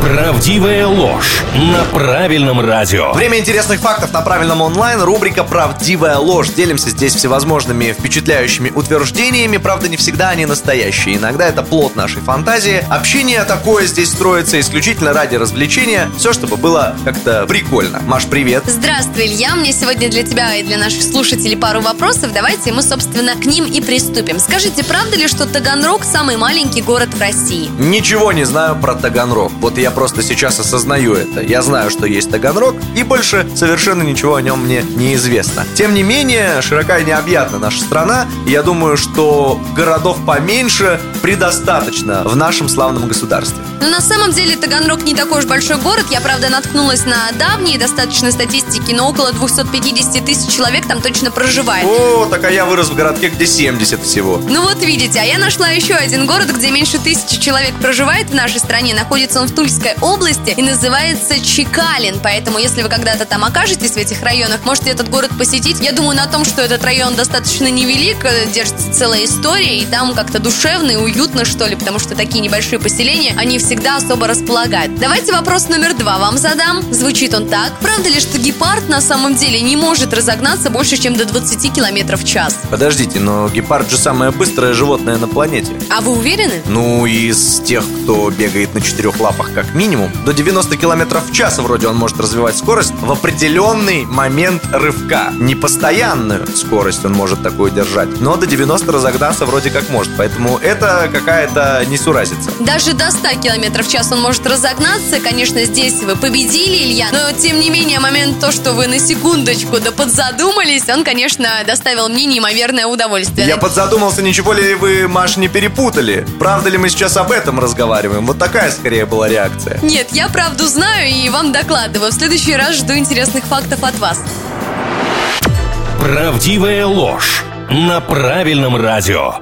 Правдивая ложь на правильном радио. Время интересных фактов на правильном онлайн. Рубрика «Правдивая ложь». Делимся здесь всевозможными впечатляющими утверждениями. Правда, не всегда они настоящие. Иногда это плод нашей фантазии. Общение такое здесь строится исключительно ради развлечения. Все, чтобы было как-то прикольно. Маш, привет. Здравствуй, Илья. Мне сегодня для тебя и для наших слушателей пару вопросов. Давайте мы, собственно, к ним и приступим. Скажите, правда ли, что Таганрог самый маленький город в России? Ничего не знаю про Таганрог. Вот я просто сейчас осознаю это. Я знаю, что есть Таганрог, и больше совершенно ничего о нем мне не известно. Тем не менее, широка и необъятна наша страна, и я думаю, что городов поменьше предостаточно в нашем славном государстве. Но на самом деле Таганрог не такой уж большой город. Я, правда, наткнулась на давние достаточно статистики, но около 250 тысяч человек там точно проживает. О, так а я вырос в городке, где 70 всего. Ну вот видите, а я нашла еще один город, где меньше тысячи человек проживает в нашей стране. Находится он в Тульской области и называется Чекалин. Поэтому, если вы когда-то там окажетесь в этих районах, можете этот город посетить. Я думаю на том, что этот район достаточно невелик, э, держится целая история, и там как-то душевно и уютно, что ли, потому что такие небольшие поселения, они всегда особо располагают. Давайте вопрос номер два вам задам. Звучит он так. Правда ли, что гепард на самом деле не может разогнаться больше, чем до 20 километров в час? Подождите, но гепард же самое быстрое животное на планете. А вы уверены? Ну, из тех, кто бегает на четырех лапах как минимум, до 90 километров в час вроде он может развивать скорость в определенный момент рывка. Не постоянную скорость он может такую держать, но до 90 разогнаться вроде как может. Поэтому это какая-то несуразица. Даже до 100 километров в час он может разогнаться. Конечно, здесь вы победили, Илья. Но, тем не менее, момент то, что вы на секундочку да подзадумались, он, конечно, доставил мне неимоверное удовольствие. Я подзадумался, ничего ли вы, Маш, не перепутали? Правда ли мы сейчас об этом разговариваем? Вот такая скорее была реакция. Нет, я правду знаю и вам докладываю. В следующий раз жду интересных фактов от вас. Правдивая ложь на правильном радио.